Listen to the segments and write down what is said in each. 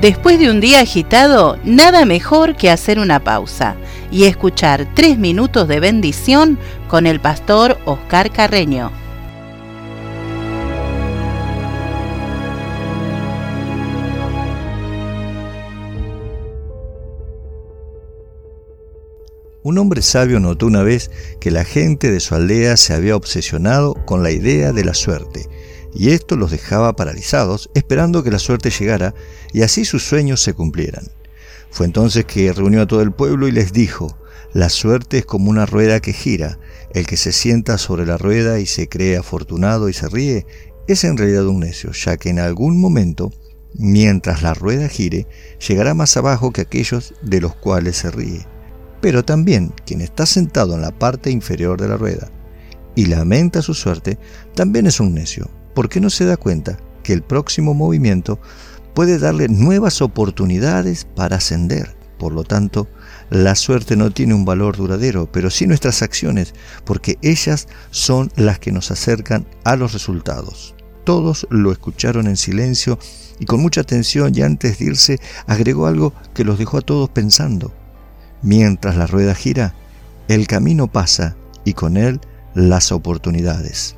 Después de un día agitado, nada mejor que hacer una pausa y escuchar tres minutos de bendición con el pastor Oscar Carreño. Un hombre sabio notó una vez que la gente de su aldea se había obsesionado con la idea de la suerte y esto los dejaba paralizados, esperando que la suerte llegara y así sus sueños se cumplieran. Fue entonces que reunió a todo el pueblo y les dijo, la suerte es como una rueda que gira, el que se sienta sobre la rueda y se cree afortunado y se ríe, es en realidad un necio, ya que en algún momento, mientras la rueda gire, llegará más abajo que aquellos de los cuales se ríe. Pero también quien está sentado en la parte inferior de la rueda y lamenta su suerte, también es un necio, ¿por qué no se da cuenta que el próximo movimiento puede darle nuevas oportunidades para ascender? Por lo tanto, la suerte no tiene un valor duradero, pero sí nuestras acciones, porque ellas son las que nos acercan a los resultados. Todos lo escucharon en silencio y con mucha atención y antes de irse agregó algo que los dejó a todos pensando. Mientras la rueda gira, el camino pasa y con él las oportunidades.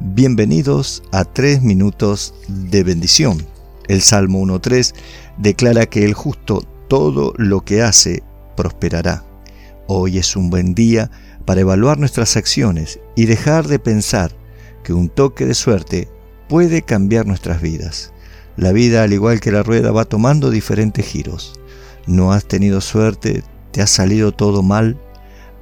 Bienvenidos a tres minutos de bendición. El Salmo 1.3 declara que el justo todo lo que hace prosperará. Hoy es un buen día para evaluar nuestras acciones y dejar de pensar que un toque de suerte puede cambiar nuestras vidas. La vida, al igual que la rueda, va tomando diferentes giros. No has tenido suerte, te ha salido todo mal.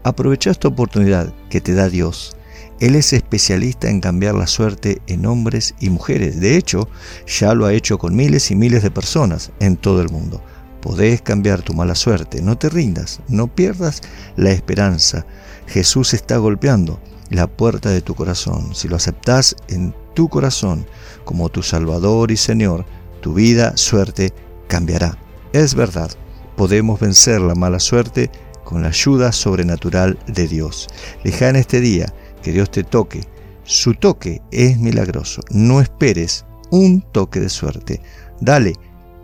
Aprovecha esta oportunidad que te da Dios él es especialista en cambiar la suerte en hombres y mujeres. De hecho, ya lo ha hecho con miles y miles de personas en todo el mundo. Podés cambiar tu mala suerte. No te rindas, no pierdas la esperanza. Jesús está golpeando la puerta de tu corazón. Si lo aceptas en tu corazón como tu Salvador y Señor, tu vida, suerte cambiará. Es verdad, podemos vencer la mala suerte con la ayuda sobrenatural de Dios. Deja en este día que Dios te toque. Su toque es milagroso. No esperes un toque de suerte. Dale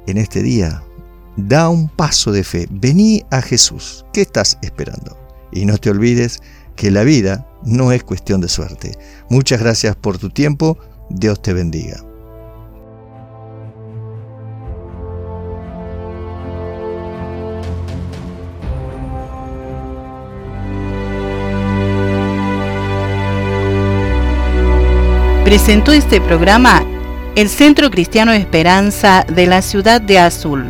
en este día, da un paso de fe. Vení a Jesús. ¿Qué estás esperando? Y no te olvides que la vida no es cuestión de suerte. Muchas gracias por tu tiempo. Dios te bendiga. Presentó este programa el Centro Cristiano Esperanza de la ciudad de Azul,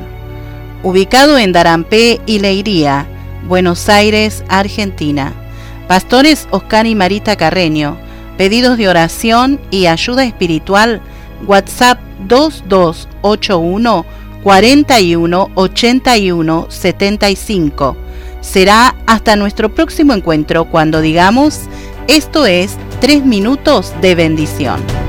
ubicado en Darampé y Leiría, Buenos Aires, Argentina. Pastores Oscar y Marita Carreño, pedidos de oración y ayuda espiritual, WhatsApp 2281 41 81 75. Será hasta nuestro próximo encuentro cuando digamos, esto es Tres minutos de bendición.